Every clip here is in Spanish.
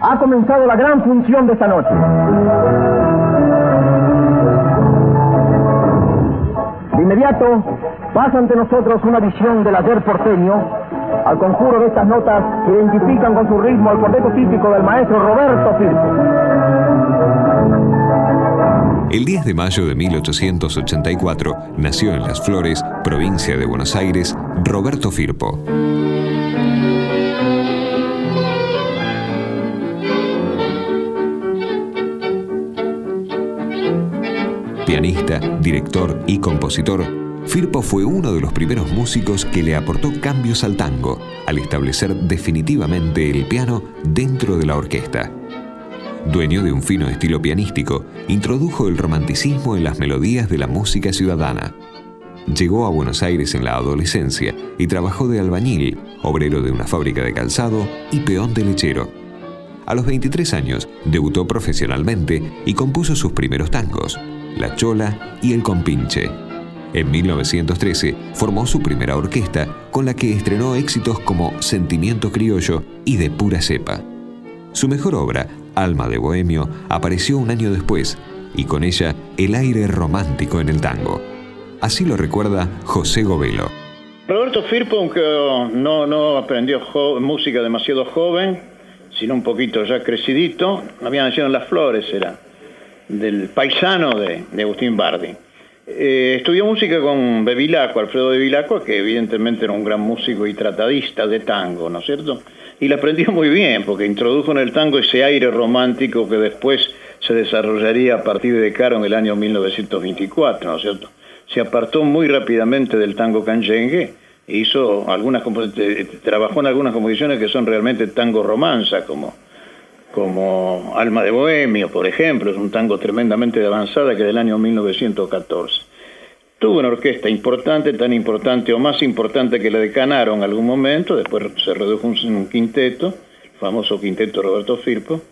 Ha comenzado la gran función de esta noche. De inmediato pasa ante nosotros una visión del ayer porteño al conjuro de estas notas que identifican con su ritmo al cuarteto típico del maestro Roberto Firpo. El 10 de mayo de 1884 nació en Las Flores, provincia de Buenos Aires, Roberto Firpo. Pianista, director y compositor, Firpo fue uno de los primeros músicos que le aportó cambios al tango, al establecer definitivamente el piano dentro de la orquesta. Dueño de un fino estilo pianístico, introdujo el romanticismo en las melodías de la música ciudadana. Llegó a Buenos Aires en la adolescencia y trabajó de albañil, obrero de una fábrica de calzado y peón de lechero. A los 23 años debutó profesionalmente y compuso sus primeros tangos, La Chola y El Compinche. En 1913 formó su primera orquesta con la que estrenó éxitos como Sentimiento Criollo y De Pura Cepa. Su mejor obra, Alma de Bohemio, apareció un año después y con ella el aire romántico en el tango. Así lo recuerda José Govelo. Roberto Firpo, aunque no, no aprendió música demasiado joven, sino un poquito ya crecidito, había nacido en Las Flores, era del paisano de, de Agustín Bardi. Eh, estudió música con Bevilacqua, Alfredo Bevilacqua, que evidentemente era un gran músico y tratadista de tango, ¿no es cierto? Y la aprendió muy bien, porque introdujo en el tango ese aire romántico que después se desarrollaría a partir de Caro en el año 1924, ¿no es cierto? Se apartó muy rápidamente del tango canyengue e hizo algunas trabajó en algunas composiciones que son realmente tango romanza, como como Alma de Bohemio, por ejemplo, es un tango tremendamente avanzada que del año 1914. Tuvo una orquesta importante, tan importante o más importante que la de Canaro en algún momento, después se redujo en un quinteto, el famoso quinteto Roberto Firpo,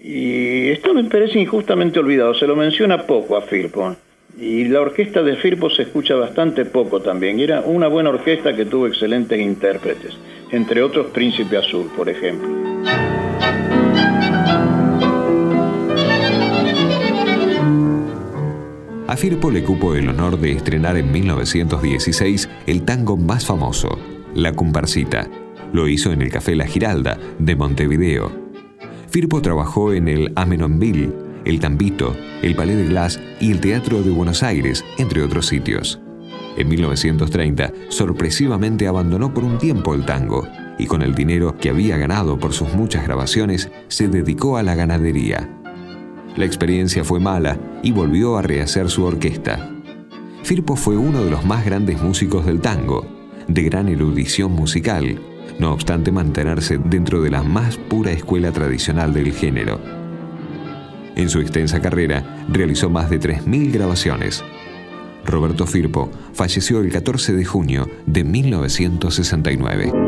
y esto me parece injustamente olvidado, se lo menciona poco a Firpo, y la orquesta de Firpo se escucha bastante poco también, era una buena orquesta que tuvo excelentes intérpretes, entre otros Príncipe Azul, por ejemplo. A Firpo le cupo el honor de estrenar en 1916 el tango más famoso, La Comparsita. Lo hizo en el Café La Giralda, de Montevideo. Firpo trabajó en el Amenonville, el Tambito, el Palais de Glass y el Teatro de Buenos Aires, entre otros sitios. En 1930, sorpresivamente abandonó por un tiempo el tango y con el dinero que había ganado por sus muchas grabaciones, se dedicó a la ganadería. La experiencia fue mala y volvió a rehacer su orquesta. Firpo fue uno de los más grandes músicos del tango, de gran erudición musical, no obstante mantenerse dentro de la más pura escuela tradicional del género. En su extensa carrera realizó más de 3.000 grabaciones. Roberto Firpo falleció el 14 de junio de 1969.